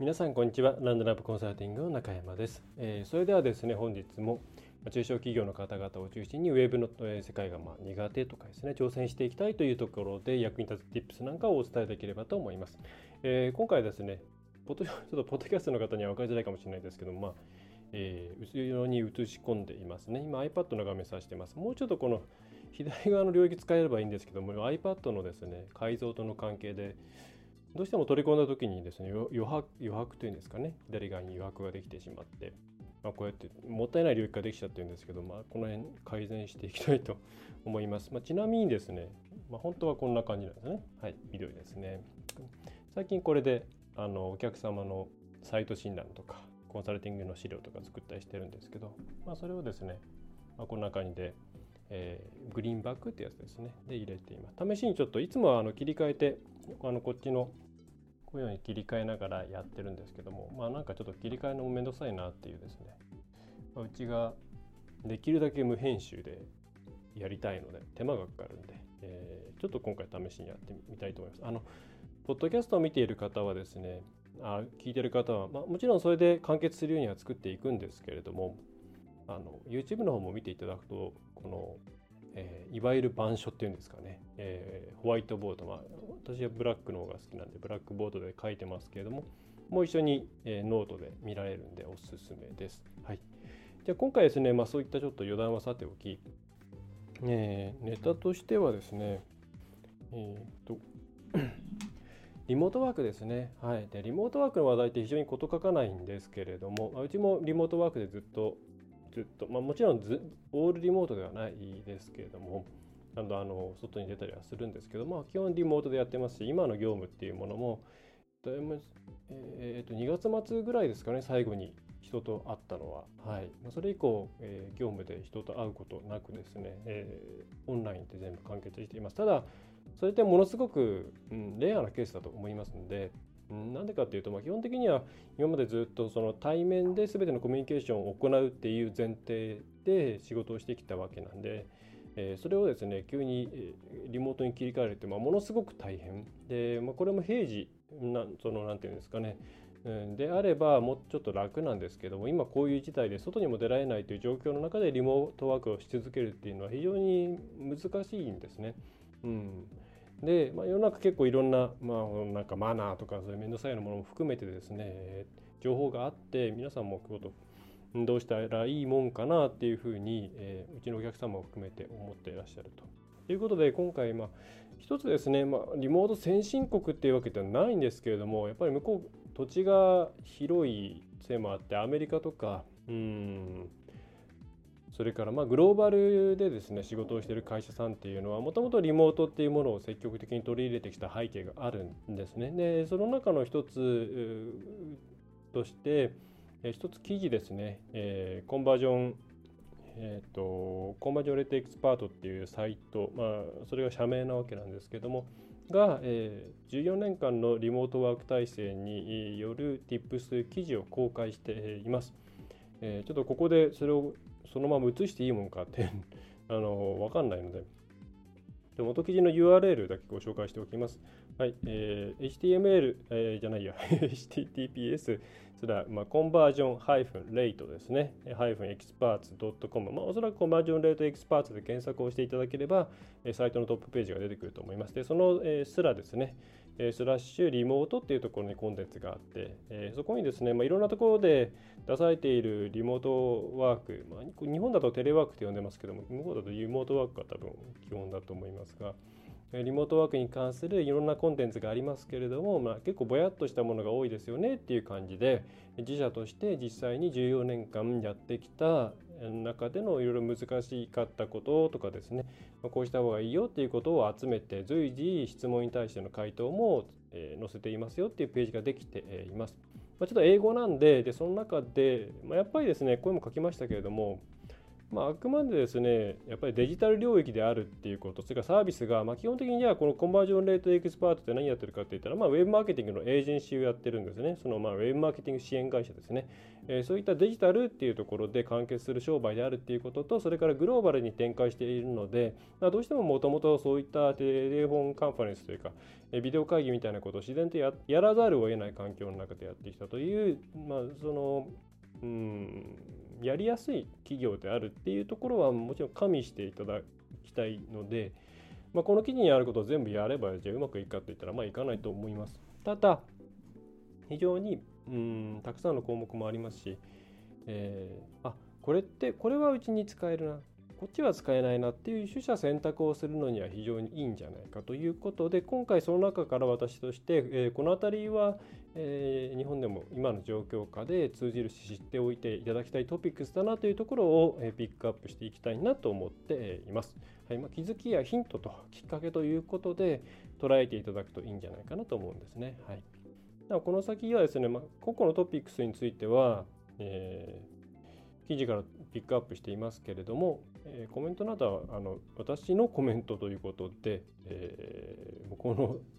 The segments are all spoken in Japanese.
皆さんこんにちはランドラブコンサルティングの中山です、えー、それではですね本日も中小企業の方々を中心にウェブの世界がま苦手とかですね挑戦していきたいというところで役に立つ Tips なんかをお伝えできればと思います、えー、今回ですねポッド ちょっとポッドキャストの方には分かりづらいかもしれないですけど、まあえー、後ろに映し込んでいますね。今 iPad の画面さしてます。もうちょっとこの左側の領域使えればいいんですけども、iPad のですね、解像度の関係で、どうしても取り込んだ時にですね、余白余白というんですかね、左側に余白ができてしまって、まあ、こうやってもったいない領域ができちゃってるんですけど、まあ、この辺改善していきたいと 思います。まあ、ちなみにですね、まあ、本当はこんな感じなんですね。はい、緑ですね。最近これであのお客様のサイト診断とか、コンサルティングの資料とか作ったりしてるんですけど、まあ、それをですね、まあ、こんな感じで、えー、グリーンバックってやつですねで入れています試しにちょっといつもあの切り替えてあのこっちのこういうように切り替えながらやってるんですけどもまあなんかちょっと切り替えのもめんどくさいなっていうですね、ま、うちができるだけ無編集でやりたいので手間がかかるんで、えー、ちょっと今回試しにやってみたいと思います。あのポッドキャストを見ている方はですねあ聞いてる方は、まあ、もちろんそれで完結するようには作っていくんですけれどもあの YouTube の方も見ていただくとこの、えー、いわゆる板書っていうんですかね、えー、ホワイトボード、まあ、私はブラックの方が好きなんでブラックボードで書いてますけれどももう一緒に、えー、ノートで見られるんでおすすめです。はい、じゃあ今回ですね、まあ、そういったちょっと余談はさておき、えー、ネタとしてはですね、えっと リモートワークですね。はい。で、リモートワークの話題って非常に事欠かないんですけれども、うちもリモートワークでずっと、ずっと、まあ、もちろんずオールリモートではないですけれども、あの外に出たりはするんですけど、まあ、基本リモートでやってますし、今の業務っていうものも、えー、と2月末ぐらいですかね、最後に人と会ったのは。はい、それ以降、えー、業務で人と会うことなくですね、えー、オンラインで全部完結しています。ただ、それってものすごく、うん、レアなケースだと思いますので、なんでかっていうと、まあ、基本的には今までずっとその対面で全てのコミュニケーションを行うっていう前提で仕事をしてきたわけなんで、え、それをですね急にリモートに切り替えるって、まあ、ものすごく大変。で、まあ、これも平時なそのなんていうんですかね。であればもうちょっと楽なんですけども今こういう事態で外にも出られないという状況の中でリモートワークをし続けるっていうのは非常に難しいんですね。うん、で、まあ、世の中結構いろんな,、まあ、なんかマナーとかそういう面倒くさいようなものも含めてですね情報があって皆さんもことどうしたらいいもんかなっていうふうに、えー、うちのお客様を含めて思っていらっしゃると。ということで今回、まあ、一つですね、まあ、リモート先進国っていうわけではないんですけれどもやっぱり向こう土地が広いせいもあってアメリカとかうんそれからまあグローバルでですね仕事をしている会社さんっていうのはもともとリモートっていうものを積極的に取り入れてきた背景があるんですね。でその中の一つとしてえ一つ記事ですね、えー、コンバージョンえーと、コンバージョンレートエキスパートっていうサイト、まあ、それが社名なわけなんですけどもが、えー、14年間のリモートワーク体制による Tips 記事を公開しています。えー、ちょっとここでそれをそのまま移していいもんかって あの分かんないので、元記事の URL だけご紹介しておきます。はい、えー、HTML、えー、じゃないや、HTTPS それは、まあ、 conversion ハイフン rate ですね、ハイフン experts .com、まあ、おそらく Conversion Rate Experts で検索をしていただければ、サイトのトップページが出てくると思います。で、その、えー、スラですね、スラッシュ remote っていうところにコンテンツがあって、えー、そこにですね、まあ、いろんなところで出されているリモートワーク、まあ、日本だとテレワークって呼んでますけども、向こうだとリモートワークが多分基本だと思いますが、リモートワークに関するいろんなコンテンツがありますけれども、まあ、結構ぼやっとしたものが多いですよねっていう感じで自社として実際に14年間やってきた中でのいろいろ難しかったこととかですねこうした方がいいよっていうことを集めて随時質問に対しての回答も載せていますよっていうページができています。まあ、ちょっと英語なんででその中で、まあ、やっぱりですね声も書きましたけれどもまあ、あくまでですねやっぱりデジタル領域であるっていうことそれからサービスが、まあ、基本的にはこのコンバージョンレートエキスパートって何やってるかって言ったら、まあ、ウェブマーケティングのエージェンシーをやってるんですね。そのまあウェブマーケティング支援会社ですね、えー、そういったデジタルっていうところで完結する商売であるっていうこととそれからグローバルに展開しているので、まあ、どうしてももともとそういったテレフォンカンファレンスというかビデオ会議みたいなことを自然とやらざるを得ない環境の中でやってきたという、まあ、そのうんやりやすい企業であるっていうところはもちろん加味していただきたいので、まあ、この記事にあることを全部やればじゃあうまくいくかって言ったらまあいかないと思います。ただ非常にうんたくさんの項目もありますし、えー、あこれってこれはうちに使えるなこっちは使えないなっていう取捨選択をするのには非常にいいんじゃないかということで今回その中から私として、えー、この辺りは、えー、日本でも今の状況下で通じるし知っておいていただきたいトピックスだなというところを、えー、ピックアップしていきたいなと思っています。はいまあ、気づきやヒントときっかけということで捉えていただくといいんじゃないかなと思うんですね。はい、この先はですね、まあ、個々のトピックスについては、えー記事からピックアップしていますけれども、えー、コメントなどはあの私のコメントということで、えー、こ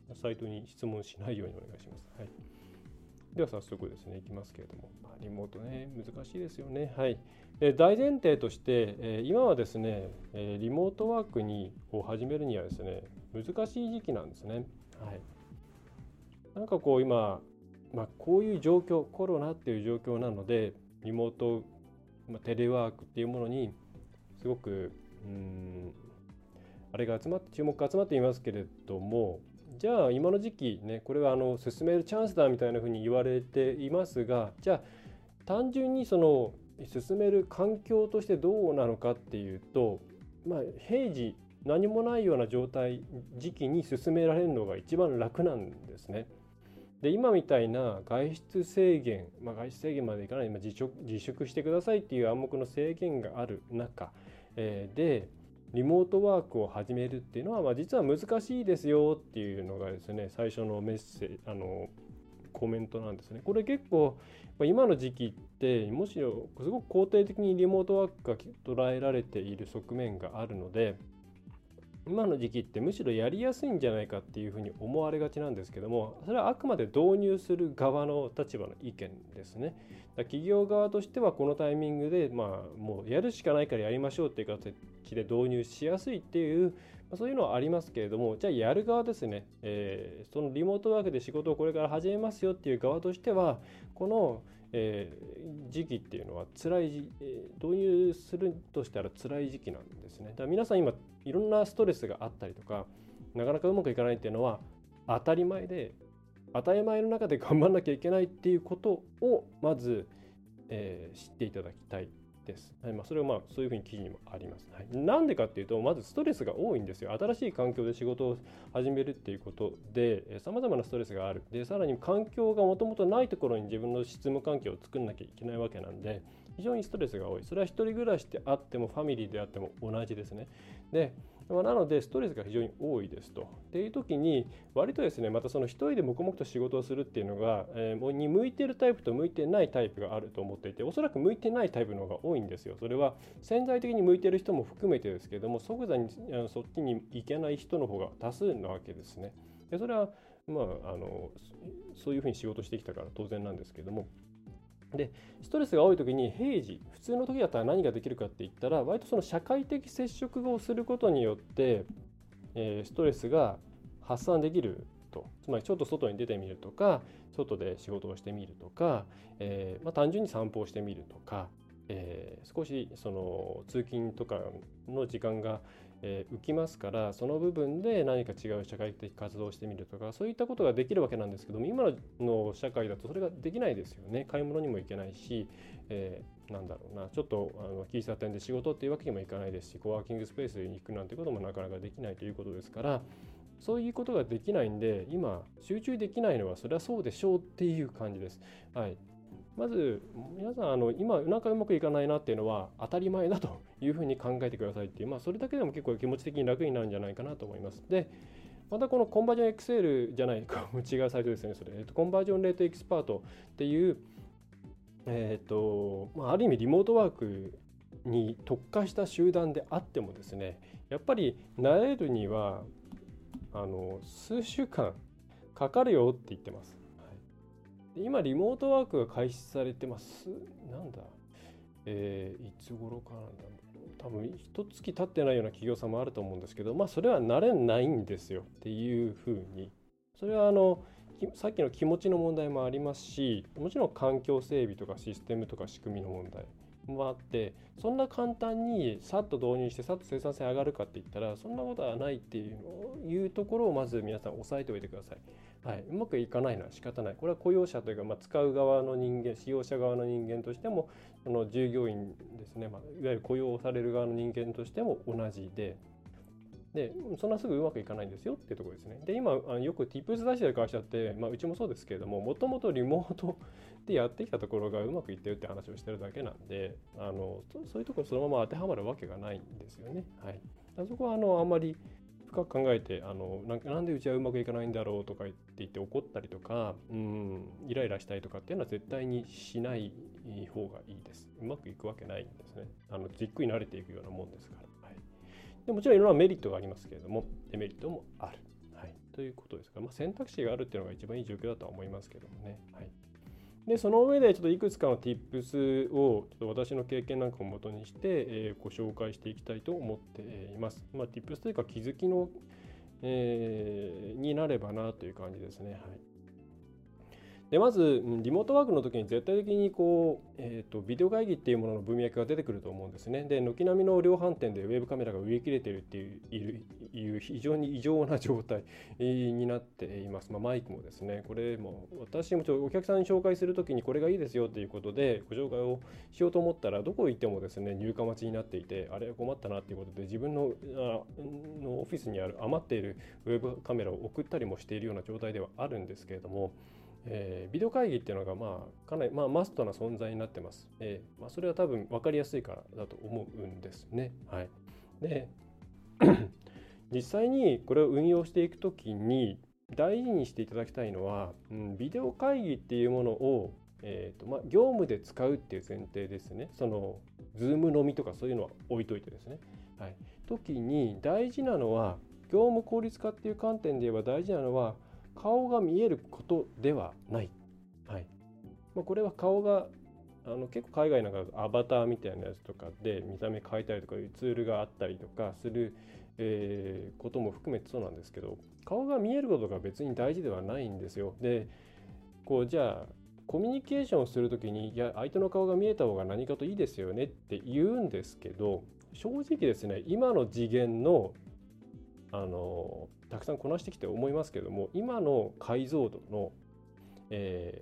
のサイトに質問しないようにお願いします。はい、では早速ですね、いきますけれども、まあ、リモートね、難しいですよね。はい。え大前提として、え今はですね、えリモートワークにを始めるにはですね、難しい時期なんですね。はい。なんかこう今、まあ、こういう状況、コロナっていう状況なので、リモートまあ、テレワークっていうものにすごくうんあれが集まって注目が集まっていますけれどもじゃあ今の時期ねこれはあの進めるチャンスだみたいなふうに言われていますがじゃあ単純にその進める環境としてどうなのかっていうとまあ平時何もないような状態時期に進められるのが一番楽なんですね。で今みたいな外出制限、まあ、外出制限までいかない、まあ、自粛自粛してくださいっていう暗黙の制限がある中、えー、でリモートワークを始めるっていうのは、まあ、実は難しいですよっていうのがですね最初のメッセージあのコメントなんですね。これ結構今の時期ってむしろすごく肯定的にリモートワークが捉えられている側面があるので今の時期ってむしろやりやすいんじゃないかっていうふうに思われがちなんですけどもそれはあくまで導入する側の立場の意見ですね。企業側としてはこのタイミングで、まあ、もうやるしかないからやりましょうっていう形で導入しやすいっていう、まそういうのはありますけれどもじゃあやる側ですね、えー、そのリモートワークで仕事をこれから始めますよっていう側としてはこのえー、時期っていうのは辛い、えー、導入するとしたら辛い時期なんですね。だから皆さん今いろんなストレスがあったりとかなかなかうまくいかないっていうのは当たり前で当たり前の中で頑張んなきゃいけないっていうことをまず、えー、知っていただきたいです。はいまあ、それはまあそういうふうに記事にもあります。はい、なんでかっていうと、まずストレスが多いんですよ。新しい環境で仕事を始めるっていうことで、さまざまなストレスがある。で、さらに環境がもともとないところに自分の執務環境を作んなきゃいけないわけなんで、非常にストレスが多い。それは1人暮らしであっても、ファミリーであっても同じですね。で、まなのでストレスが非常に多いですと。っていう時に割とですねまたその一人で黙々と仕事をするっていうのが、えー、に向いてるタイプと向いてないタイプがあると思っていておそらく向いてないタイプの方が多いんですよ。それは潜在的に向いてる人も含めてですけども即座にそっちに行けない人の方が多数なわけですね。でそれはまああのそういうふうに仕事してきたから当然なんですけどもでストレスが多い時に平時普通の時だったら何ができるかって言ったら割とその社会的接触をすることによって、えー、ストレスが発散できると。つまりちょっと外に出てみるとか外で仕事をしてみるとか、えー、まあ、単純に散歩をしてみるとか、えー、少しその通勤とかの時間が、えー、浮きますからその部分で何か違う社会的活動をしてみるとかそういったことができるわけなんですけども今の社会だとそれができないですよね。買い物にも行けないし、えー、なんだろうな。ちょっとあの喫茶店で仕事っていうわけにもいかないですしコワーキングスペースに行くなんてこともなかなかできないということですからそういうことができないんで今集中できないのはそれはそうでしょうっていう感じです。はい、まず皆さんあの今なんかうまくいかないなっていうのは当たり前だというふうに考えてくださいっていう、まあ、それだけでも結構気持ち的に楽になるんじゃないかなと思います。でまたこのコンバージョンエクセルじゃない 違うサイトですねそれ、えー、とコンバージョンレートエキスパートっていうえっ、とまあ、ある意味リモートワークに特化した集団であってもですねやっぱり慣れるにはあの数週間かかるよって言ってます。で、今リモートワークが開始されてます。なんだ？えー、いつ頃からなんだ？ろう多分一月経ってないような企業さんもあると思うんですけどまあそれは慣れないんですよ。っていうふうに。それはあのさっきの気持ちの問題もありますしもちろん環境整備とかシステムとか仕組みの問題。もあってそんな簡単にさっと導入してさっと生産性上がるかって言ったらそんなことはないっていういうところをまず皆さん押さえておいてください。はい、うまくいかないのは仕方ないこれは雇用者というか、まあ、使う側の人間使用者側の人間としてもその従業員ですね、まあ、いわゆる雇用される側の人間としても同じででそんなすぐうまくいかないんですよっていうところですね。で今よく Tips 出してる会社って、まあ、うちもそうですけれどももともとリモートでやってきたところがうまくいってるって話をしてるだけなんであのそういうところそのまま当てはまるわけがないんですよね。はい、そこはあのあんまり深く考えてあのなんでうちはうまくいかないんだろうとか言って言って怒ったりとかうんイライラしたりとかっていうのは絶対にしない方がいいです。うまくいくわけないんですね。あのじっくり慣れていくようなもんですから。はいでもちろんいろんなメリットがありますけれども、デメリットもある。はい、ということですから、まあ、選択肢があるっていうのが一番いい状況だとは思いますけどもね。はい、で、その上でちょっといくつかの Tips をちょっと私の経験なんかをもとにして、え、ご紹介していきたいと思っています。まあ、Tips というか気づきの、えー、になればなという感じですね。はいでまずリモートワークの時に絶対的にこう、えーと、ビデオ会議っていうものの文脈が出てくると思うんですね。で軒並みの量販店でウェブカメラが売り切れてるっていういう非常に異常な状態になっています。まあ、マイクもですねこれも私もちょお客さんに紹介する時にこれがいいですよということでご紹介をしようと思ったらどこ行ってもですね入荷待ちになっていてあれ困ったなっていうことで自分のあのオフィスにある余っているウェブカメラを送ったりもしているような状態ではあるんですけれども。えー、ビデオ会議っていうのが、まあ、かなり、まあ、マストな存在になってます。えーまあ、それは多分分かりやすいからだと思うんですね。はい、で 実際にこれを運用していくときに大事にしていただきたいのは、うん、ビデオ会議っていうものを、えーとまあ、業務で使うっていう前提ですね。その、ズームのみとかそういうのは置いといてですね。はい、時に大事なのは、業務効率化っていう観点で言えば大事なのは、顔が見えることではない。はいまあ、これは顔があの結構海外なんかアバターみたいなやつとかで見た目変えたりとかいうツールがあったりとかする、えー、ことも含めてそうなんですけど顔が見えることが別に大事ではないんですよ。でこうじゃあコミュニケーションをする時にいや相手の顔が見えた方が何かといいですよねって言うんですけど正直ですね今の次元のあのたくさんこなしてきて思いますけども今の解像度の、え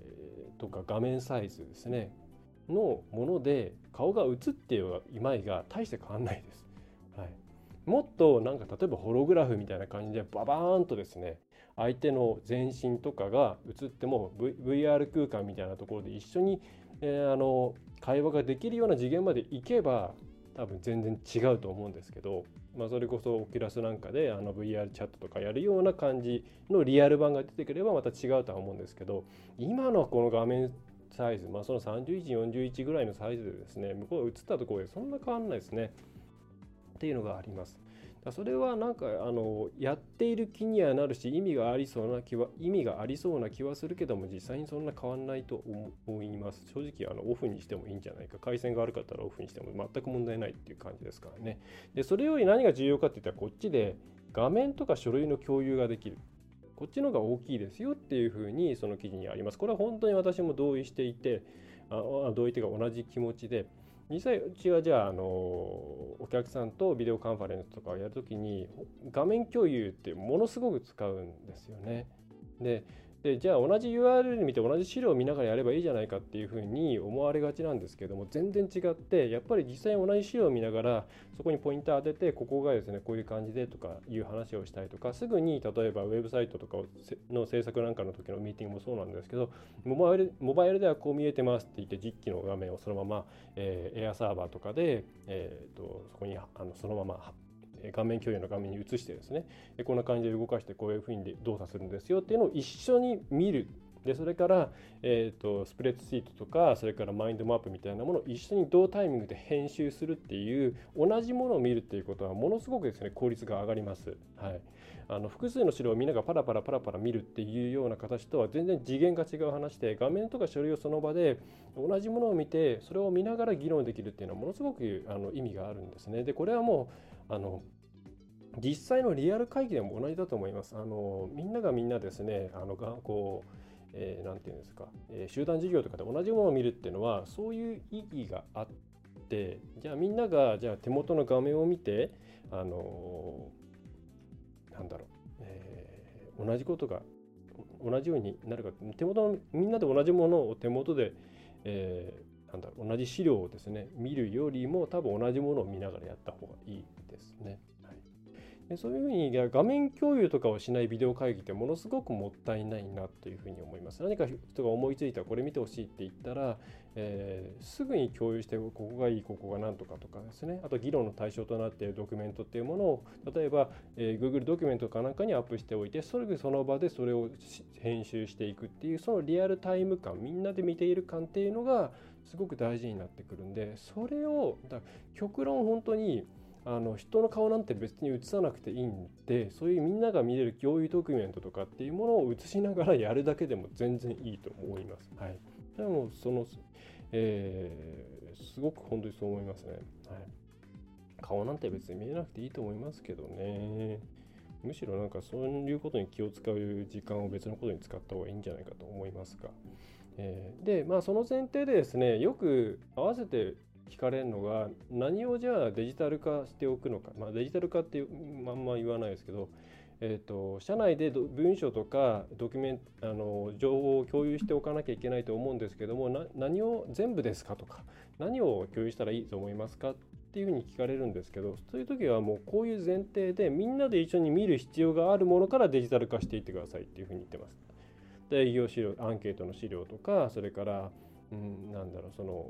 ー、とか画面サイズですねのもので顔が映っていまいが大して変わんないです。はい、もっとなんか例えばホログラフみたいな感じでババーンとですね相手の全身とかが映っても、v、VR 空間みたいなところで一緒に、えー、あの会話ができるような次元までいけば多分全然違うと思うんですけどまあ、それこそオキュラスなんかであの VR チャットとかやるような感じのリアル版が出てくればまた違うとは思うんですけど今のこの画面サイズ、まあ、その31、41ぐらいのサイズでですね向こうが映ったところでそんな変わんないですねっていうのがあります。それはなんかあのやっている気にはなるし意味がありそうな気は意味がありそうな気はするけども実際にそんな変わんないと思います。正直あのオフにしてもいいんじゃないか。回線が悪かったらオフにしても全く問題ないっていう感じですからね。でそれより何が重要かっていったらこっちで画面とか書類の共有ができる。こっちの方が大きいですよっていうふうにその記事にあります。これは本当に私も同意していてあ同意というか同じ気持ちで実際うちはじゃああのお客さんとビデオカンファレンスとかをやるときに画面共有ってものすごく使うんですよね。ででじゃあ同じ URL 見て同じ資料を見ながらやればいいじゃないかっていうふうに思われがちなんですけども全然違ってやっぱり実際に同じ資料を見ながらそこにポイント当ててここがですねこういう感じでとかいう話をしたりとかすぐに例えばウェブサイトとかの制作なんかの時のミーティングもそうなんですけどモバイルモバイルではこう見えてますって言って実機の画面をそのまま、えー、エアサーバーとかで、えーと、とそこにあのそのまま画面共有の画面に移してですねこんな感じで動かしてこういうふうに動作するんですよっていうのを一緒に見るでそれから、えーと、スプレッドシートとかそれからマインドマップみたいなものを一緒に同タイミングで編集するっていう同じものを見るっていうことはものすごくですね効率が上がります。はい、あの複数の資料をみんながパラパラパラパラ見るっていうような形とは全然次元が違う話で画面とか書類をその場で同じものを見てそれを見ながら議論できるっていうのはものすごくあの意味があるんですね。でこれはもうあの実際のリアル会議でも同じだと思います。あのみんながみんなですねあのこうえー、て言うんですか、えー、集団事業とかで同じものを見るっていうのはそういう意義があってじゃあみんながじゃあ手元の画面を見てあのー、なんだろう、えー、同じことが同じようになるか手元のみんなで同じものを手元で、えー、なんだろう同じ資料をですね見るよりも多分同じものを見ながらやった方がいいですね。でそういうふうに画面共有とかをしないビデオ会議ってものすごくもったいないなというふうに思います。何か人が思いついたこれ見てほしいって言ったら、えー、すぐに共有してここがいいここが何とかとかですねあと議論の対象となっているドキュメントっていうものを例えば、えー、Google ドキュメントかなんかにアップしておいてそれでその場でそれを編集していくっていうそのリアルタイム感みんなで見ている感っていうのがすごく大事になってくるんでそれをだ極論本当にあの人の顔なんて別に映さなくていいんでそういうみんなが見れる共有ドキュメントとかっていうものを映しながらやるだけでも全然いいと思います。はい、でもその、えー、すごく本当にそう思いますね。はい、顔なんて別に見えなくていいと思いますけどね。むしろなんかそういうことに気を使う時間を別のことに使った方がいいんじゃないかと思いますが。えー、でまあその前提でですねよく合わせて聞かれるのが何をじゃあデジタル化しておくのか、まあ、デジタル化ってまんま言わないですけど、えーと、社内で文書とかドキュメンあの情報を共有しておかなきゃいけないと思うんですけども何を全部ですかとか何を共有したらいいと思いますかっていうふうに聞かれるんですけどそういう時はもうこういう前提でみんなで一緒に見る必要があるものからデジタル化していってくださいっていうふうに言ってます。で営業資料アンケートの資料とかそれから、うん、なんだろうその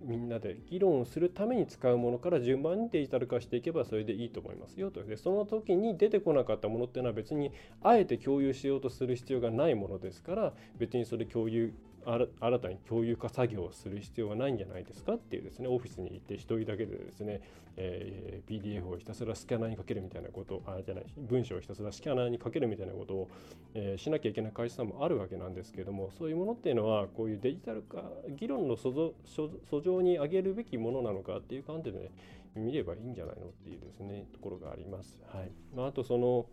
みんなで議論をするために使うものから順番にデジタル化していけばそれでいいと思いますよとでその時に出てこなかったものっていうのは別にあえて共有しようとする必要がないものですから別にそれ共有新たに共有化作業をする必要はないんじゃないですかっていうですねオフィスに行って1人だけでですね、えー、PDF をひたすらスキャナーにかけるみたいなことあじゃない文章をひたすらスキャナーにかけるみたいなことを、えー、しなきゃいけない会社さんもあるわけなんですけどもそういうものっていうのはこういうデジタル化議論の訴状に上げるべきものなのかっていう観点で、ね、見ればいいんじゃないのっていうですねところがあります。はいまあ、あとその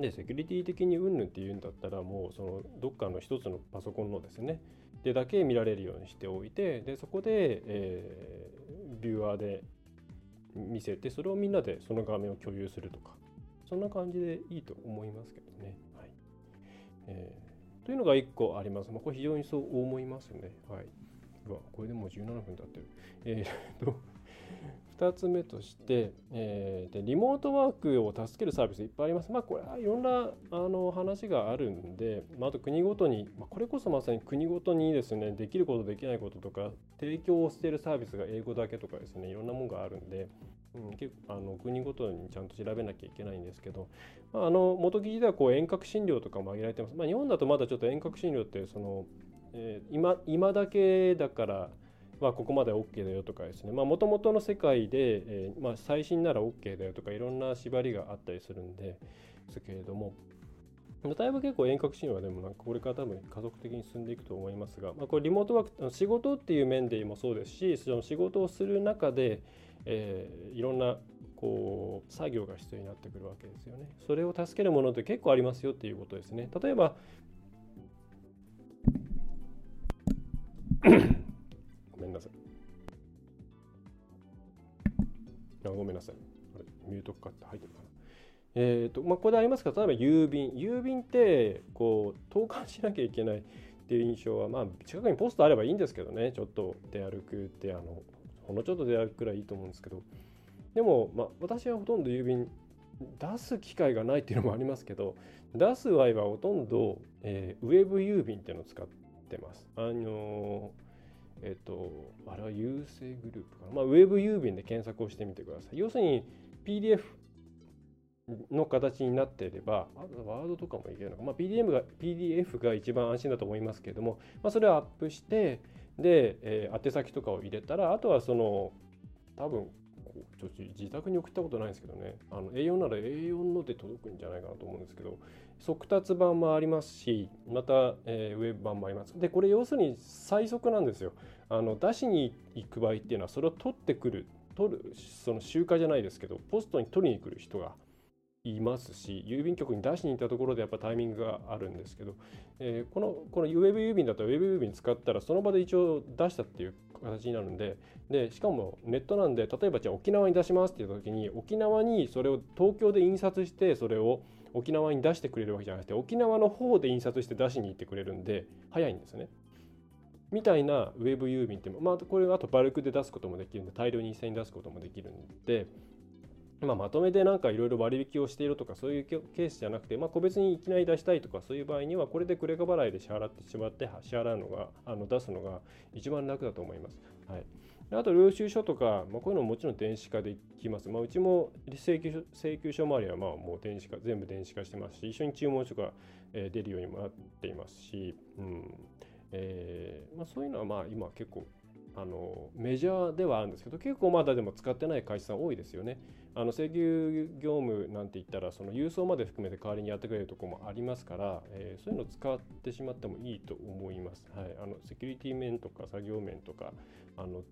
でセキュリティ的にうんぬんっていうんだったらもうそのどっかの一つのパソコンのですねでだけ見られるようにしておいてでそこで、えー、ビューアーで見せてそれをみんなでその画面を共有するとかそんな感じでいいと思いますけどね。はいえー、というのが1個あります。まあ、これ非常にそう思いますね。はい。うわ、これでもう17分経ってる。えー、っと2つ目として、えー、でリモートワークを助けるサービスいっぱいあります。まあ、これはいろんなあの話があるんで、まあ、あと国ごとに、まあ、これこそまさに国ごとにですね、できることできないこととか、提供をしているサービスが英語だけとかですね、いろんなものがあるんで、うん、結構あの国ごとにちゃんと調べなきゃいけないんですけど、まあ、あの元記事ではこう遠隔診療とかも挙げられてます。まあ、日本だとまだちょっと遠隔診療ってその、えー、今今だけだから、まあ、ここまで OK だよとかですねもともとの世界で、えー、まあ、最新なら OK だよとかいろんな縛りがあったりするんですけれどもだいぶ結構遠隔診療はでもなんかこれから多分家族的に進んでいくと思いますが、まあ、これリモートワーク仕事っていう面でもそうですしその仕事をする中で、えー、いろんなこう作業が必要になってくるわけですよね。それを助けるものって結構ありますよっていうことですね。例えばあごめんなさい。あれ、ミュートかって入ってるかな。えっ、ー、と、まあ、ここでありますが、例えば郵便。郵便って、こう、投函しなきゃいけないっていう印象は、まあ、近くにポストあればいいんですけどね、ちょっと出歩くって、あの、ほんのちょっと出歩くくらいいいと思うんですけど、でも、まあ、私はほとんど郵便出す機会がないっていうのもありますけど、出す場合はほとんど、えー、ウェブ郵便っていうのを使ってます。あのーえっ、と、あれは郵政グループかな？まあ、ウェブ郵便で検索をしてみてください。要するに、PDF の形になっていれば、ワードとかもいけるのか、まあ、PDF, が PDF が一番安心だと思いますけれども、まあ、それをアップして、で、えー、宛先とかを入れたら、あとはその、多分ちょっと自宅に送ったことないんですけどね、あの A4 なら A4 ので届くんじゃないかなと思うんですけど、速達版もありますし、また、えー、ウェブ版もあります。で、これ要するに最速なんですよ。あの出しに行く場合っていうのは、それを取ってくる、取る、その集荷じゃないですけど、ポストに取りに来る人がいますし郵便局に出しに行ったところでやっぱタイミングがあるんですけど、えー、このこのウェブ郵便だとウェブ郵便使ったらその場で一応出したっていう形になるんででしかもネットなんで例えばじゃあ沖縄に出しますって言った時に沖縄にそれを東京で印刷してそれを沖縄に出してくれるわけじゃなくて沖縄の方で印刷して出しに行ってくれるんで早いんですね。みたいなウェブ郵便って、まあ、これあとバルクで出すこともできるんで大量に一斉に出すこともできるんでまあ、まとめてなんかいろいろ割引をしているとかそういうケースじゃなくて、まあ、個別にいきなり出したいとかそういう場合にはこれでクレカ払いで支払ってしまって支払うのがあの出すのが一番楽だと思います。はい、あと領収書とか、まあ、こういうのももちろん電子化できます。まあ、うちも請求書請求書周りはまあもう電子化全部電子化してますし一緒に注文書が出るようにもなっていますし、うんえーまあ、そういうのはまあ今結構あのメジャーではあるんですけど結構まだでも使ってない会社さん多いですよね。あの請求業務なんて言ったらその郵送まで含めて代わりにやってくれるところもありますから、えー、そういうのを使ってしまってもいいと思います。はい、あのセキュリティ面とか作業面とかあの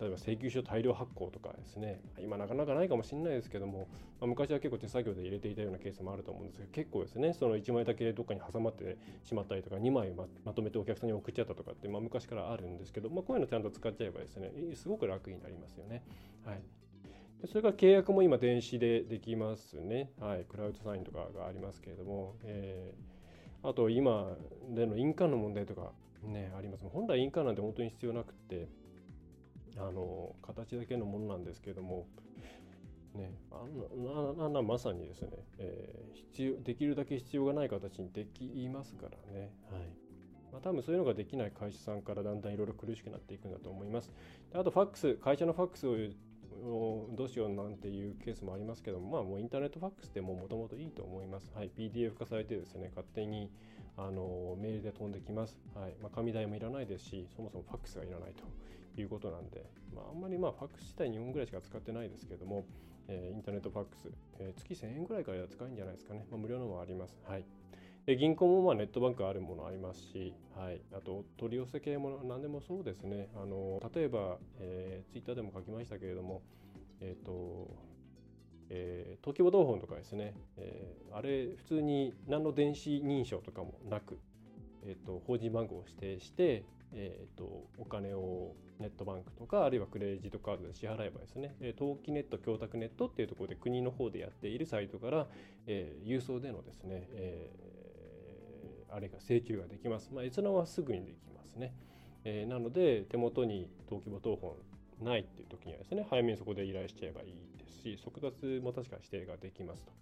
例えば請求書大量発行とかですね今なかなかないかもしれないですけども、まあ、昔は結構手作業で入れていたようなケースもあると思うんですけど結構ですねその1枚だけどっかに挟まってしまったりとか2枚ままとめてお客さんに送っちゃったとかって、まあ、昔からあるんですけど、まあ、こういうのちゃんと使っちゃえばですねすごく楽になりますよね。はいでそれから契約も今電子でできますね。はい。クラウドサインとかがありますけれども、えー、あと今での印鑑の問題とかね、あります。本来印鑑なんて本当に必要なくて、あの、形だけのものなんですけれども、ね、あんななまさにですね、えー、必要、できるだけ必要がない形にできますからね。はい。まあ、多分そういうのができない会社さんからだんだんいろいろ苦しくなっていくんだと思います。であと、ファックス、会社のファックスをどうしようなんていうケースもありますけども、まあ、もうインターネットファックスでももともといいと思います。はい、PDF 化されてですね、勝手にあのメールで飛んできます。はいまあ、紙代もいらないですし、そもそもファックスがいらないということなんで、まあ、あんまりまあファックス自体2本ぐらいしか使ってないですけども、えー、インターネットファックス、えー、月1000円ぐらいから使えるんじゃないですかね。まあ、無料のもあります。はい。で銀行もまあネットバンクあるものありますし、はい、あと取り寄せ系も何でもそうですね。あの例えば、えー、ツイッターでも書きましたけれども、えっ、ー、と、えー、登記簿同本とかですね、えー、あれ普通に何の電子認証とかもなく、えーと、法人番号を指定して、えーと、お金をネットバンクとかあるいはクレジットカードで支払えばですね、え登記ネット供託ネットっていうところで国の方でやっているサイトから、えー、郵送でのですね、えあれが請求ができます。まあ、閲覧はすぐにできますね。えー、なので手元に登記簿謄本ないっていう時にはですね、早めにそこで依頼しちゃえばいいですし、速達も確か指定ができますと。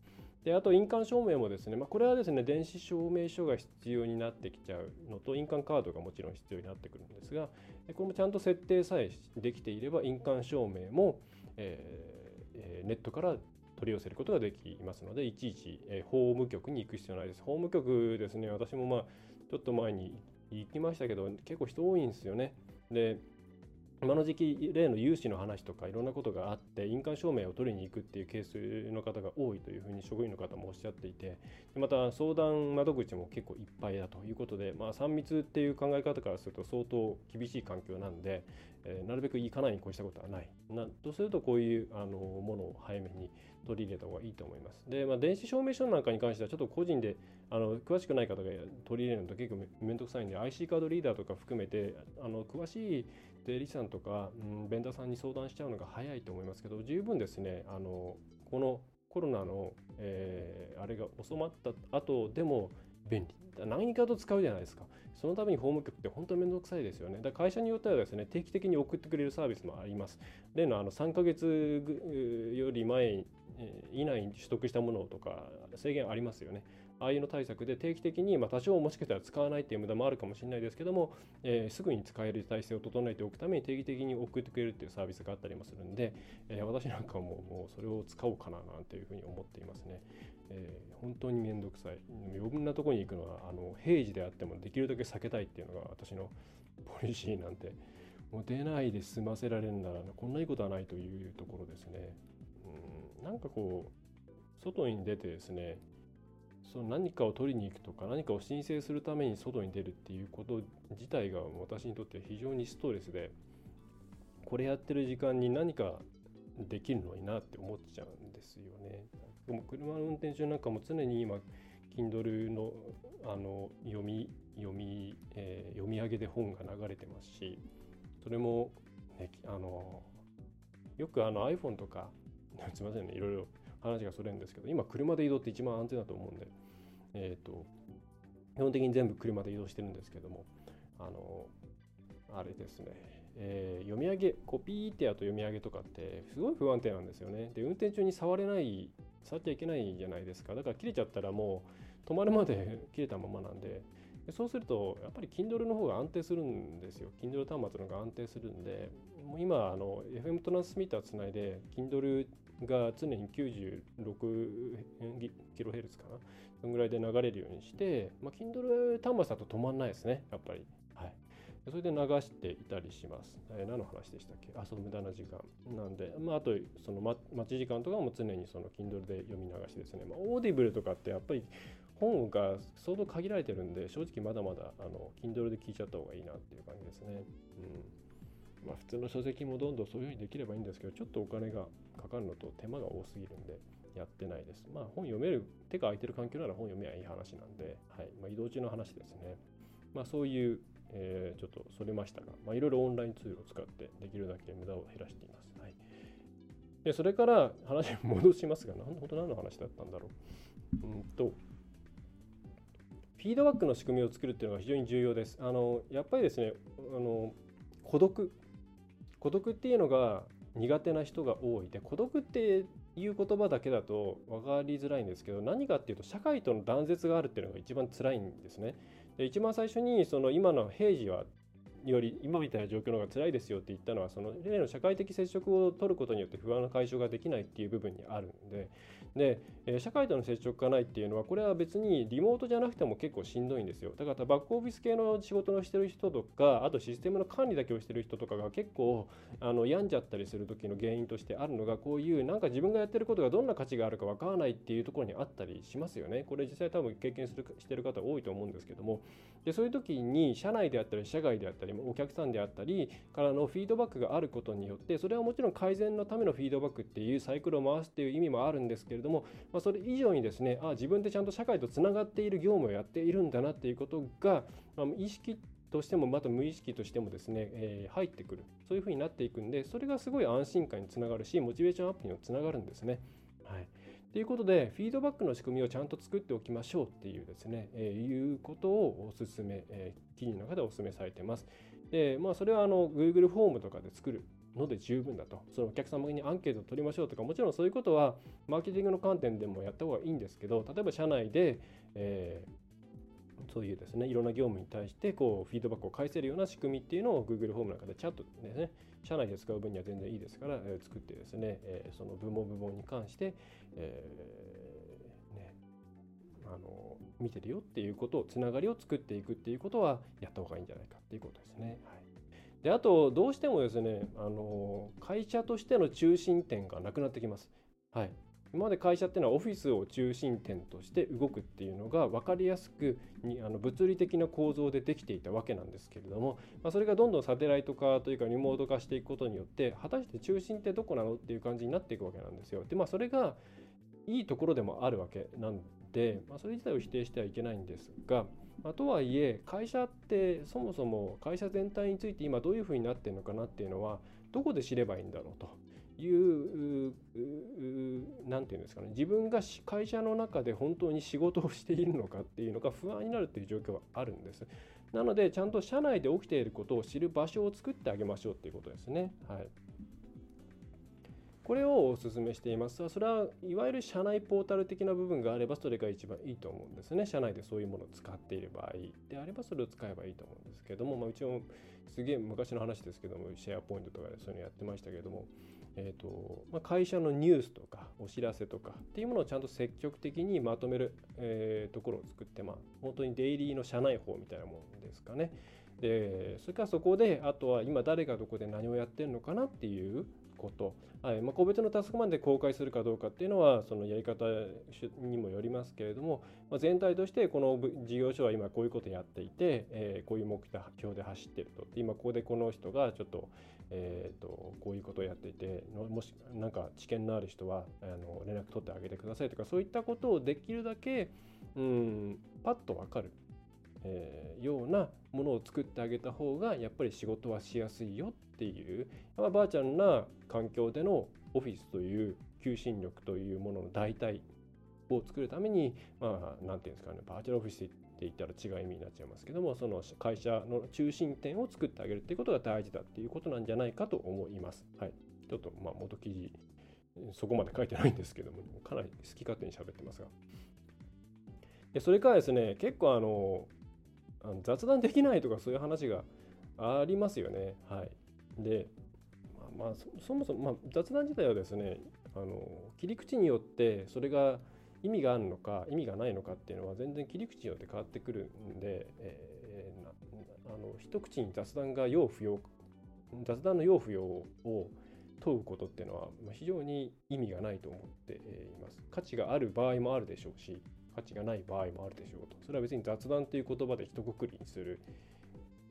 で、あと印鑑証明もですね、まあ、これはですね、電子証明書が必要になってきちゃうのと、印鑑カードがもちろん必要になってくるんですが、これもちゃんと設定さえできていれば、印鑑証明も、えー、ネットから取り寄せることができますので、いちいち、えー、法務局に行く必要ないです。法務局ですね、私もまあ、ちょっと前に行きましたけど、結構人多いんですよね。で、今の時期例の融資の話とかいろんなことがあって印鑑証明を取りに行くっていうケースの方が多いというふうに職員の方もおっしゃっていてまた相談窓口も結構いっぱいだということで、まあ、3密っていう考え方からすると相当厳しい環境なんで、えー、なるべく行かないに越したことはないなとするとこういうあのものを早めに取り入れた方がいいと思います。で、まあ、電子証明書なんかに関してはちょっと個人であの詳しくない方が取り入れるのと結構めんどくさいんで IC カードリーダーとか含めてあの詳しい税理士さんとか、うん、ベンダーさんに相談しちゃうのが早いと思いますけど十分ですねあのこのコロナの、えー、あれが収まった後でも便利。何かと使うじゃないですか。そのために法務局って本当にめんどくさいですよね。だ会社によってはですね定期的に送ってくれるサービスもあります。例のあの3ヶ月より前以内に取得したものとか制限ありますよね。ああいうの対策で定期的に、まあ、多少もしかしたら使わないっていう無駄もあるかもしれないですけども、えー、すぐに使える体制を整えておくために定期的に送ってくれるっていうサービスがあったりもするんで、えー、私なんかももうそれを使おうかななんていうふうに思っていますね。えー、本当に面倒くさい。いろんなとこに行くのはあの平時であってもできるだけ避けたいっていうのが私のポリシーなんてもう出ないで済ませられるならこんないいことはないというところですね。うんなんかこう外に出てですねその何かを取りに行くとか何かを申請するために外に出るっていうこと自体が私にとって非常にストレスでこれやってる時間に何かできるのになって思っちゃうんですよね。でも車の運転中なんかも常に今 Kindle のあの読み読み、えー、読み上げで本が流れてますしそれも、ね、あのよくあの iPhone とか すいませんねいろいろ話がそれんですけど今車で移動って一番安全だと思うんでえっ、ー、と基本的に全部車で移動してるんですけどもあのあれですね、えー、読み上げコピーってやと読み上げとかってすごい不安定なんですよね。で運転中に触れない触っちゃいけないじゃないですか。だから切れちゃったらもう止まるまで 切れたままなんでそうするとやっぱり Kindle の方が安定するんですよ。Kindle 端末の方が安定するんでもう今あの FM トランスミッターつないで Kindle が常に 96kHz かなそのぐらいで流れるようにして、まあ、Kindle 端末だと止まんないですねやっぱりはいそれで流していたりします。えー、何の話でしたっけ？あ、そう、無駄な時間。なんで、まあ、あと、その、待ち時間とかも常にその Kindle で読み流しですね。まあ、 Audible とかってやっぱり本が相当限られてるんで、正直まだまだ、あの、Kindle で聞いちゃった方がいいなっていう感じですね。うん。まあ、普通の書籍もどんどんそういうふうにできればいいんですけど、ちょっとお金がかかるのと手間が多すぎるんで、やってないです。まあ、本読める、手が空いてる環境なら本読めばいい話なんで、はい。まあ、移動中の話ですね。まあ、そういうえー、ちょっとそれましたが、まあ、いろいろオンラインツールを使ってできるだけ無駄を減らしています。はい、でそれから話戻しますが、何本当何の話だったんだろう。うんと、フィードバックの仕組みを作るっていうのが非常に重要です。あのやっぱりですねあの、孤独。孤独っていうのが苦手な人が多いで、孤独っていう言葉だけだと分かりづらいんですけど、何かっていうと、社会との断絶があるっていうのが一番辛いんですね。で一番最初にその今の平時はより今みたいな状況の方が辛いですよって言ったのはその例の社会的接触を取ることによって不安の解消ができないっていう部分にあるんでで、え社会との接触がないっていうのはこれは別にリモートじゃなくても結構しんどいんですよ。だからバックオフィス系の仕事のしてる人とかあとシステムの管理だけをしてる人とかが結構あの病んじゃったりする時の原因としてあるのがこういうなんか自分がやってることがどんな価値があるかわからないっていうところにあったりしますよね。これ実際多分経験するしてる方多いと思うんですけども。でそういう時に社内であったり社外であったりお客さんであったりからのフィードバックがあることによってそれはもちろん改善のためのフィードバックっていうサイクルを回すっていう意味もあるんですけれども、まあ、それ以上にですねあ自分でちゃんと社会とつながっている業務をやっているんだなっていうことが、まあ、意識としてもまた無意識としてもですね、えー、入ってくるそういうふうになっていくんでそれがすごい安心感につながるしモチベーションアップにもつながるんですね。はいということで、フィードバックの仕組みをちゃんと作っておきましょうっていうですね、えー、いうことをお勧め、えー、記事の中でお勧めされてます。で、まあ、それはあの Google フォームとかで作るので十分だと。そのお客様にアンケートを取りましょうとか、もちろんそういうことはマーケティングの観点でもやった方がいいんですけど、例えば社内で、えー、そういうですね、いろんな業務に対してこうフィードバックを返せるような仕組みっていうのを Google フォームなんかでチャットでね、社内で使う分には全然いいですから、えー、作ってですね、えー、その部門部門に関して、えー、ね、あの見てるよっていうことをつながりを作っていくっていうことはやった方がいいんじゃないかっていうことですね。はいであとどうしてもですねあの会社としての中心点がなくなってきます。はい、今まで会社っていうのはオフィスを中心点として動くっていうのが分かりやすくにあの物理的な構造でできていたわけなんですけれども、まあ、それがどんどんサテライト化というかリモート化していくことによって果たして中心ってどこなのっていう感じになっていくわけなんですよ。でまあそれがいいところでもあるわけなんで、まあ、それ自体を否定してはいけないんですが、まあ、とはいえ会社ってそもそも会社全体について今どういうふうになってるのかなっていうのはどこで知ればいいんだろうと。いう何て言うんですかね自分が会社の中で本当に仕事をしているのかっていうのが不安になるっていう状況はあるんです。なのでちゃんと社内で起きていることを知る場所を作ってあげましょうっていうことですね。はいこれをお勧めしています。それはいわゆる社内ポータル的な部分があればそれが一番いいと思うんですね。社内でそういうものを使っている場合であればそれを使えばいいと思うんですけども、まあ、うちもすげえ昔の話ですけどもシェアポイントとかでそういうのやってましたけども。えーとまあ、会社のニュースとかお知らせとかっていうものをちゃんと積極的にまとめる、えー、ところを作って、まあ、本当にデイリーの社内法みたいなもんですかね。でそれからそこであとは今誰がどこで何をやってるのかなっていうこと、はい。まあ、個別のタスクマンで公開するかどうかっていうのはそのやり方にもよりますけれども、まあ、全体としてこの事業所は今こういうことやっていて、えー、こういう目標で走ってると。今ここでこの人がちょっと,、えーと、こういうことをやっていてもし何か知見のある人はあの連絡取ってあげてくださいとかそういったことをできるだけうんパッと分かる。えー、ようなものを作ってあげた方がやっぱり仕事はしやすいよっていう、まあ、バーチャルな環境でのオフィスという求心力というものの代替を作るためにまあ何て言うんですかねバーチャルオフィスって言ったら違う意味になっちゃいますけどもその会社の中心点を作ってあげるっていうことが大事だっていうことなんじゃないかと思います。はい、ちょっとまあ元記事そこまで書いてないんですけどもかなり好き勝手に喋ってますが。それからですね結構あのあの雑談できないとかそういう話がありますよね。はい、で、まあ、まあ、そもそも、まあ、雑談自体はですねあの切り口によってそれが意味があるのか意味がないのかっていうのは全然切り口によって変わってくるんで、えー、あの一口に雑談が要不要雑談の要不要を問うことっていうのは非常に意味がないと思っています。価値がある場合もあるでしょうし価値がない場合もあるでしょうとそれは別に雑談という言葉で一括りにする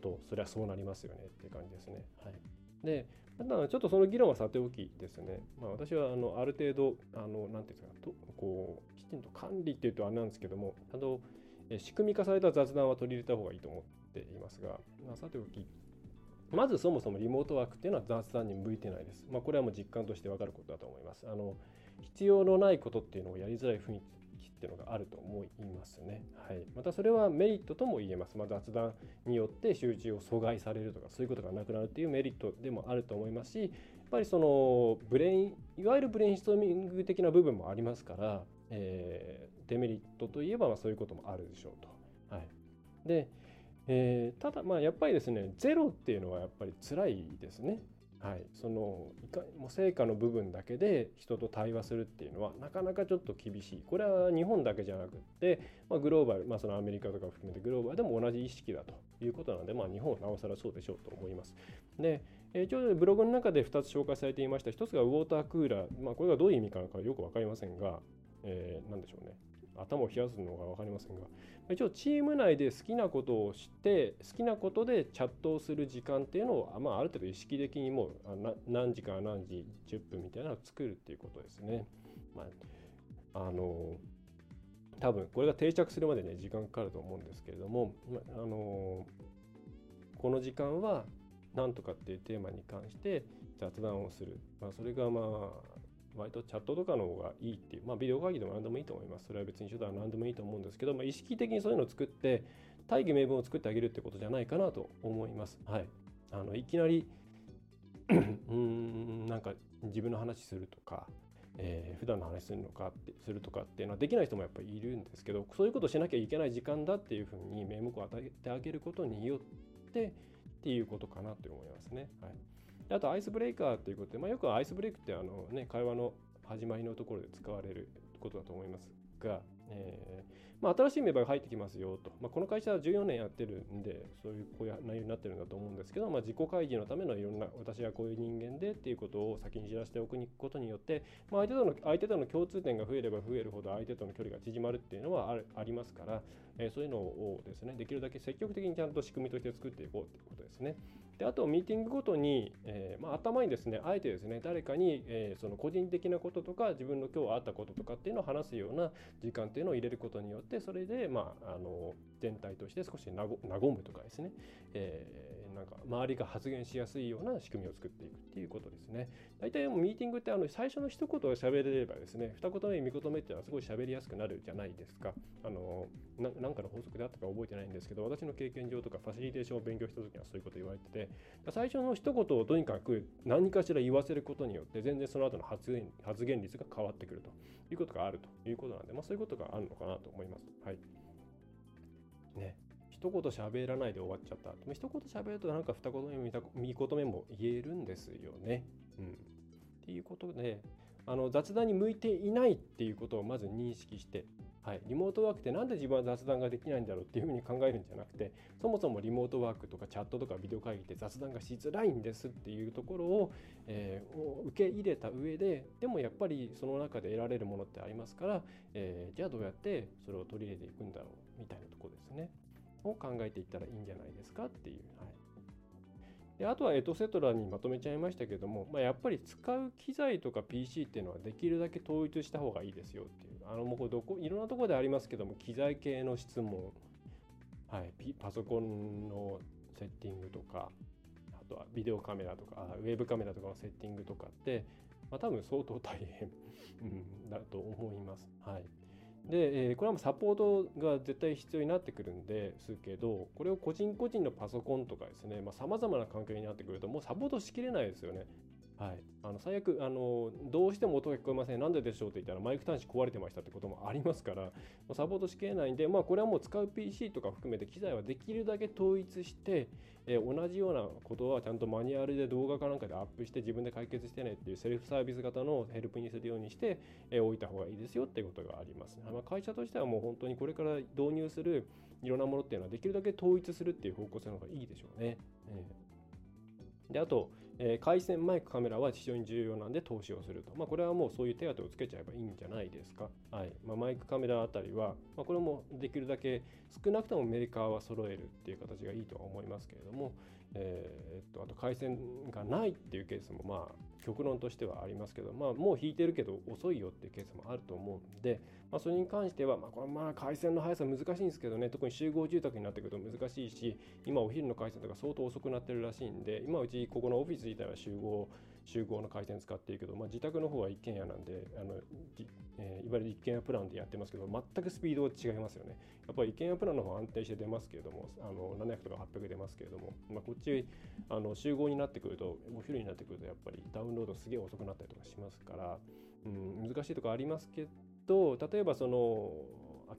とそれはそうなりますよねって感じですね。はい、でただちょっとその議論はさておきですね、まあ、私はあのある程度あのなんていうんですかとこうきちんと管理っていうとあれなんですけどもあの仕組み化された雑談は取り入れた方がいいと思っていますが、まあ、さておきまずそもそもリモートワークっていうのは雑談に向いてないです。まあ、これはもう実感としてわかることだと思います。あの必要のないことっていうのをやりづらい雰囲っていうのがあると思いますね。はい、またそれはメリットとも言えます。まあ、雑談によって集中を阻害されるとかそういうことがなくなるっていうメリットでもあると思いますしやっぱりそのブレインいわゆるブレインストーミング的な部分もありますから、えー、デメリットといえばまあそういうこともあるでしょうと。はい、でえー、ただまあやっぱりですねゼロっていうのはやっぱり辛いですね。はい、そのいかもう成果の部分だけで人と対話するっていうのはなかなかちょっと厳しい。これは日本だけじゃなくって、まあ、グローバル、まあ、そのアメリカとか含めてグローバルでも同じ意識だということなので、まあ、日本はなおさらそうでしょうと思います。で、えー、ちょうどブログの中で2つ紹介されていました。1つがウォータークーラー、まあ、これがどういう意味かよく分かりませんが、えー、何でしょうね。頭を冷やすのが分かりませんが一応チーム内で好きなことをして好きなことでチャットをする時間っていうのを、まあ、ある程度意識的にもう何時か何時10分みたいなのを作るっていうことですね。まあ、あの多分これが定着するまでね時間かかると思うんですけれども、まあのこの時間は何とかっていうテーマに関して雑談をする、まあ、それがまあ割とチャットとかの方がいいっていう、まあ、ビデオ会議でも何でもいいと思います。それは別に手段は何でもいいと思うんですけど、まあ、意識的にそういうのを作って、大義名分を作ってあげるってことじゃないかなと思います。はい。あのいきなり うんなんか自分の話するとか、えー、普段の話するのかってするとかっていうのはできない人もやっぱりいるんですけどそういうことをしなきゃいけない時間だっていうふうに名目を与えてあげることによってっていうことかなと思いますね。はいあとアイスブレイカーということで、まあ、よくアイスブレイクってあの、ね、会話の始まりのところで使われることだと思いますが、えー、まあ、新しいメンバーが入ってきますよと、まあ、この会社は14年やってるんで、そういうこういう内容になってるんだと思うんですけど、まあ、自己開示のためのいろんな、私はこういう人間でっていうことを先に知らせておくことによって、まあ、相手との相手との共通点が増えれば増えるほど、相手との距離が縮まるっていうのはありますから、えー、そういうのをですね、できるだけ積極的にちゃんと仕組みとして作っていこうということですね。であとミーティングごとに、えーまあ、頭にですねあえてですね誰かに、えー、その個人的なこととか自分の今日あったこととかっていうのを話すような時間っていうのを入れることによってそれで、まあ、あの全体として少し和むとかですね、えー、なんか周りが発言しやすいような仕組みを作っていくっていうことですね。大体もうミーティングってあの最初の一言を喋れればですね、二言目、三言目っていうのはすごい喋りやすくなるじゃないですか。あのなんかの法則であったか覚えてないんですけど、私の経験上とかファシリテーションを勉強した時にはそういうこと言われてて、最初の一言をとにかく何かしら言わせることによって、全然その後の発言発言率が変わってくるということがあるということなんで、まあ、そういうことがあるのかなと思います。はい。ね。一言喋らないで終わっちゃった。でも一言喋るとなんか二言目、三言目も言えるんですよね。うん。っていうことで、あの雑談に向いていないっていうことをまず認識して、はい、リモートワークってなんで自分は雑談ができないんだろうっていうふうに考えるんじゃなくてそもそもリモートワークとかチャットとかビデオ会議って雑談がしづらいんですっていうところを,、えー、受け入れた上ででもやっぱりその中で得られるものってありますから、えー、じゃあどうやってそれを取り入れていくんだろうみたいなとこですねを考えていったらいいんじゃないですかっていう。はい。であとはエトセトラにまとめちゃいましたけども、まあ、やっぱり使う機材とか PC っていうのはできるだけ統一した方がいいですよっていう。あのもうどこいろんなところでありますけども機材系の質問、はい、パソコンのセッティングとかあとはビデオカメラとかウェブカメラとかのセッティングとかって、まあ、多分相当大変、だと思います。はい。で、えー、これはもうサポートが絶対必要になってくるんですけど、これを個人個人のパソコンとかですね、さまざ、まな環境になってくると、もうサポートしきれないですよね。はい、あの最悪あの、どうしても音が聞こえません、なんででしょうって言ったら、マイク端子壊れてましたってこともありますから、サポートしきれないんで、まあ、これはもう使う PC とか含めて、機材はできるだけ統一して、えー、同じようなことはちゃんとマニュアルで動画かなんかでアップして、自分で解決してねっていうセルフサービス型のヘルプにするようにして、えー、置いた方がいいですよっていうことがあります、まあ、会社としてはもう本当にこれから導入するいろんなものっていうのは、できるだけ統一するっていう方向性の方がいいでしょうね。えー。であと、えー、回線マイクカメラは非常に重要なんで投資をすると。まあ、これはもうそういう手当をつけちゃえばいいんじゃないですか。はいまあ、マイクカメラあたりは、まあ、これもできるだけ少なくともメーカーは揃えるっていう形がいいとは思いますけれども、えー、っとあと回線がないっていうケースもまあ極論としてはありますけど、まあ、もう引いてるけど遅いよっていうケースもあると思うんで、まあ、それに関しては、まあ、これまあ回線の速さ難しいんですけどね特に集合住宅になってくると難しいし今お昼の回線とか相当遅くなってるらしいんで今うちここのオフィス自体は集合集合の回線使っているけど、まあ、自宅の方は一軒家なんであの、えー、いわゆる一軒家プランでやってますけど全くスピードは違いますよね。やっぱり一軒家プランの方が安定して出ますけれどもあの700とか800出ますけれども、まあ、こっちあの集合になってくるとお昼になってくるとやっぱりダウンロードすげえ遅くなったりとかしますから、うん、難しいとこありますけど例えばその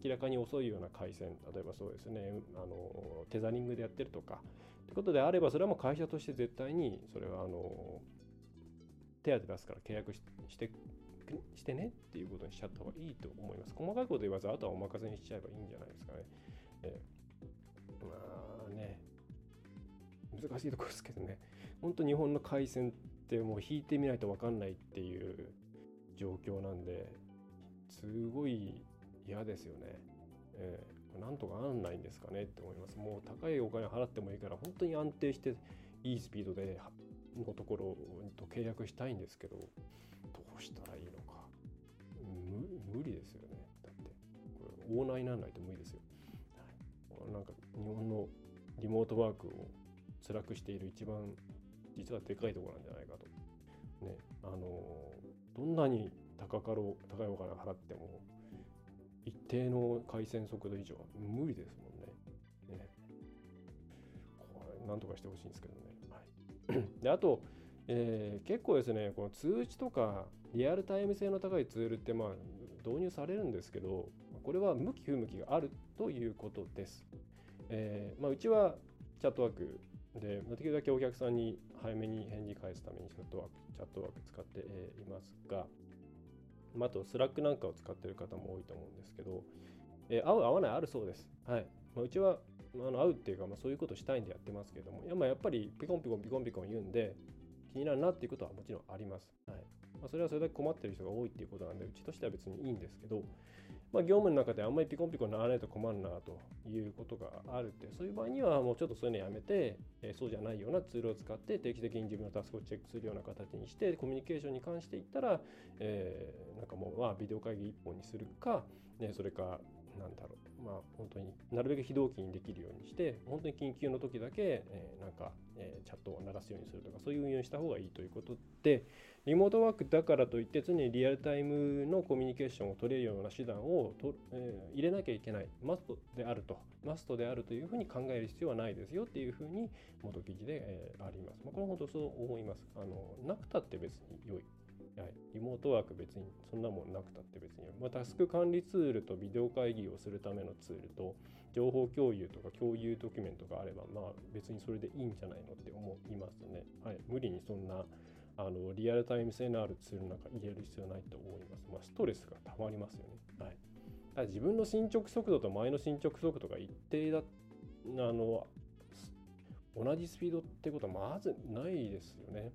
明らかに遅いような回線例えばそうですねあのテザリングでやってるとかということであればそれはもう会社として絶対にそれはあの手当出すから契約してしてねっていうことにしちゃった方がいいと思います。細かいこと言わずあとはお任せにしちゃえばいいんじゃないですかね。えー、まあね難しいところですけどね本当日本の回線ってもう引いてみないと分かんないっていう状況なんですごい嫌ですよね。えー、なんとかなんないんですかねって思います。もう高いお金払ってもいいから本当に安定していいスピードでのところと契約したいんですけどどうしたらいいのか。無理ですよね。だってこれオーナーにならないと無理ですよ、はい、なんか日本のリモートワークを辛くしている一番実はでかいところなんじゃないかと。ねあのどんなに高かろう高いお金払っても一定の回線速度以上は無理ですもんね。ね。これなんとかしてほしいんですけどね。であと、えー、結構ですね、この通知とかリアルタイム性の高いツールってまあ導入されるんですけど、これは向き不向きがあるということです。えーまあ、うちはチャットワークで、できるだけお客さんに早めに返事返すためにチャットワークチャットワーク使っていますが、まあとスラックなんかを使っている方も多いと思うんですけど、えー、合う合わないあるそうです。はい。まあ、うちはあの会うっていうか、まあ、そういうことしたいんでやってますけれども、やまあやっぱりピコンピコンピコンピコン言うんで、気になるなっていうことはもちろんあります。はいまあ、それはそれだけ困ってる人が多いっていうことなんで、うちとしては別にいいんですけど、まあ、業務の中であんまりピコンピコンならないと困るなということがあるって、そういう場合にはもうちょっとそういうのやめて、えー、そうじゃないようなツールを使って定期的に自分のタスクをチェックするような形にして、コミュニケーションに関していったら、えー、なんかもう、まあ、ビデオ会議1本にするか、ね、それか、なんだろうまあ、本当になるべく非同期にできるようにして本当に緊急の時だけ、えー、なんか、えー、チャットを鳴らすようにするとかそういう運用にした方がいいということでリモートワークだからといって常にリアルタイムのコミュニケーションを取れるような手段をと、えー、入れなきゃいけないマストであるとマストであるというふうに考える必要はないですよっていうふうに元記事で、えー、あります。まあ、これは本当そう思います。あのなくたって別に良いはい、リモートワーク別にそんなもんなくたって別に、まあ、タスク管理ツールとビデオ会議をするためのツールと情報共有とか共有ドキュメントがあればまあ別にそれでいいんじゃないのって思いますね。はい、無理にそんなあのリアルタイム性のあるツールなんか入れる必要ないと思います。まあ、ストレスがたまりますよね。はい、だ自分の進捗速度と前の進捗速度が一定だあの同じスピードってことはまずないですよね。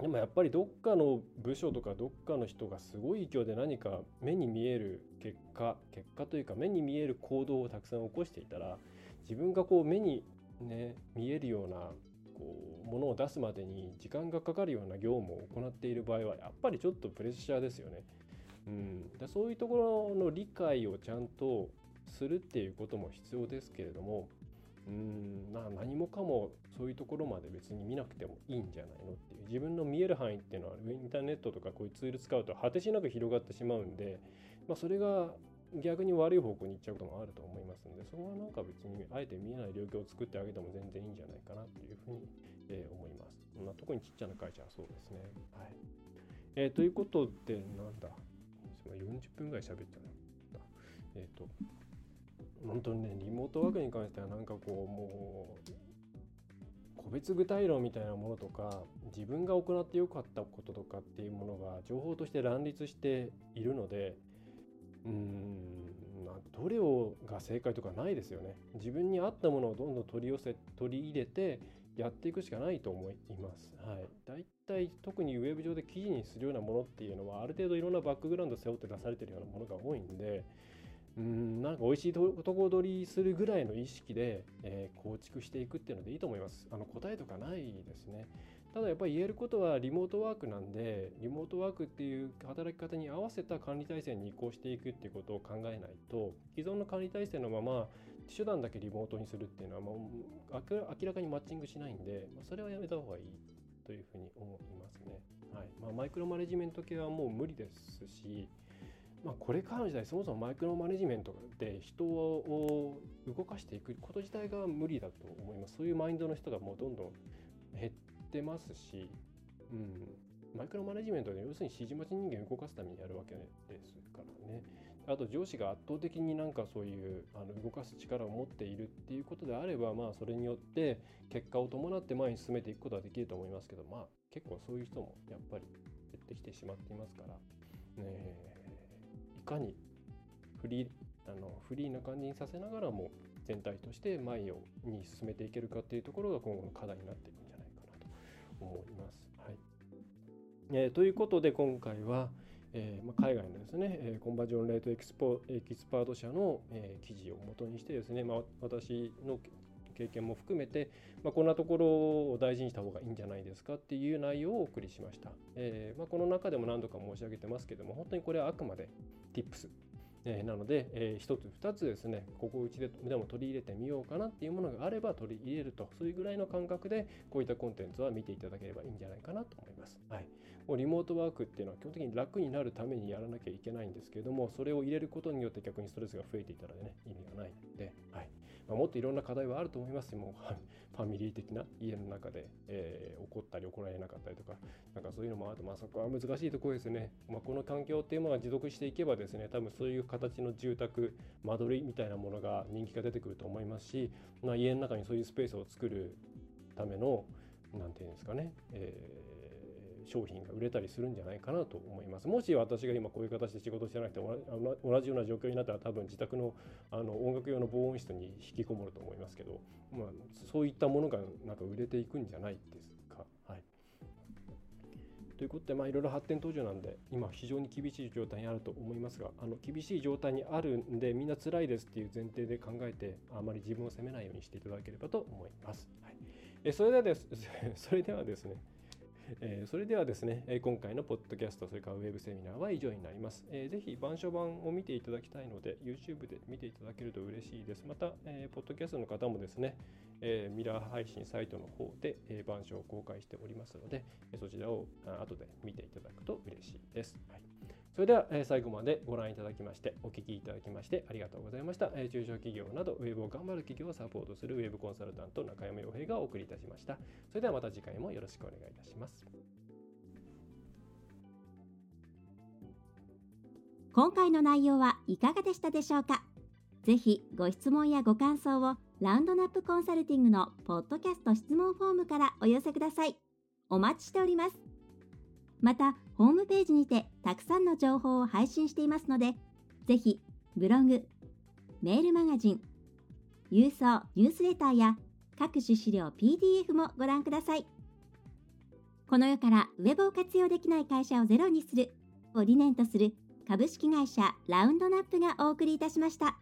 でもやっぱりどっかの部署とかどっかの人がすごい勢いで何か目に見える結果結果というか目に見える行動をたくさん起こしていたら自分がこう目にね見えるようなこうものを出すまでに時間がかかるような業務を行っている場合はやっぱりちょっとプレッシャーですよね。うん、でそういうところの理解をちゃんとするっていうことも必要ですけれどもうんな何もかもそういうところまで別に見なくてもいいんじゃないのっていう。自分の見える範囲っていうのはインターネットとかこういうツール使うと果てしなく広がってしまうんで、まあ、それが逆に悪い方向に行っちゃうこともあると思いますのでそこはなんか別にあえて見えない領域を作ってあげても全然いいんじゃないかなというふうに、えー、思います、まあ、特にちっちゃな会社はそうですね。はい。えー、ということでなんだ。40分ぐらい喋っちゃった。えっ、ー、と。本当にねリモートワークに関してはなんかこうもう個別具体論みたいなものとか自分が行ってよかったこととかっていうものが情報として乱立しているのでうーんどれをが正解とかないですよね自分に合ったものをどんどん取り寄せ取り入れてやっていくしかないと思います。はい、だいたい特にウェブ上で記事にするようなものっていうのはある程度いろんなバックグラウンド背負って出されてるようなものが多いんでうんなんか美味しいとこ取りするぐらいの意識で、えー、構築していくっていうのでいいと思います。あの答えとかないですね。ただやっぱり言えることはリモートワークなんでリモートワークっていう働き方に合わせた管理体制に移行していくっていうことを考えないと既存の管理体制のまま手段だけリモートにするっていうのはもう明らかにマッチングしないんで、まあ、それはやめた方がいいというふうに思いますね。はいまあ、マイクロマネジメント系はもう無理ですしまあ、これからの時代そもそもマイクロマネジメントで人を動かしていくこと自体が無理だと思います。そういうマインドの人がもうどんどん減ってますし、うん、マイクロマネジメントで要するに指示待ち人間を動かすためにやるわけですからね。あと上司が圧倒的になんかそういうあの動かす力を持っているっていうことであればまあそれによって結果を伴って前に進めていくことはできると思いますけどまあ結構そういう人もやっぱり減ってきてしまっていますから。ね。いかにフリーあのフリーな感じにさせながらも全体として前をに進めていけるかっていうところが今後の課題になっていくんじゃないかなと思います。はいえー、ということで今回は、えーま、海外のですね、えー、コンバージョンレートエキスポエキスパート社の、え、記事をもとにしてですね、ま、私の経験も含めて、まあ、こんなところを大事にした方がいいんじゃないですかっていう内容をお送りしました。えーまあ、この中でも何度か申し上げてますけども、本当にこれはあくまで Tips え、なので、えー、1つ2つですねここうちででも取り入れてみようかなっていうものがあれば取り入れるとそういうぐらいの感覚でこういったコンテンツは見ていただければいいんじゃないかなと思います。はい、もうリモートワークっていうのは基本的に楽になるためにやらなきゃいけないんですけれどもそれを入れることによって逆にストレスが増えていたらね意味がないので、はいまあ、もっといろんな課題はあると思いますもう ファミリー的な家の中で、えー、起こったり起こられなかったりとかなんかそういうのもあるとまあそこは難しいところですね。まあ、この環境っていうものが持続していけばですね多分そういう形の住宅間取りみたいなものが人気が出てくると思いますし、まあ、家の中にそういうスペースを作るための何て言うんですかね、え、商品が売れたりするんじゃないかなと思います。もし私が今こういう形で仕事してなくて同じような状況になったら多分自宅のあの音楽用の防音室に引きこもると思いますけど、まあ、そういったものがなんか売れていくんじゃないですか。はいということで、まあ、いろいろ発展途上なんで、今、非常に厳しい状態にあると思いますが、あの厳しい状態にあるんで、みんな辛いですっていう前提で考えて、あまり自分を責めないようにしていただければと思います。はい、えそれではです それではですね、えー、それではですね、今回のポッドキャスト、それからウェブセミナーは以上になります。えー、ぜひ、板書版を見ていただきたいので、YouTube で見ていただけると嬉しいです。また、えー、ポッドキャストの方もですね、えミラー配信サイトの方で、え板書を公開しておりますので、そちらを後で見ていただくと嬉しいです。はいそれでは、え最後までご覧いただきまして、お聞きいただきましてありがとうございました。え中小企業など、ウェブを頑張る企業をサポートするウェブコンサルタント中山洋平がお送りいたしました。それではまた次回もよろしくお願いいたします。今回の内容はいかがでしたでしょうか？ぜひご質問やご感想をラウンドナップコンサルティングのポッドキャスト質問フォームからお寄せください。お待ちしております。また、ホームページにてたくさんの情報を配信していますので、ぜひ、ブログ、メールマガジン、郵送ニュースレターや各種資料 PDF もご覧ください。この世からウェブを活用できない会社をゼロにするを理念とする株式会社ラウンドナップがお送りいたしました。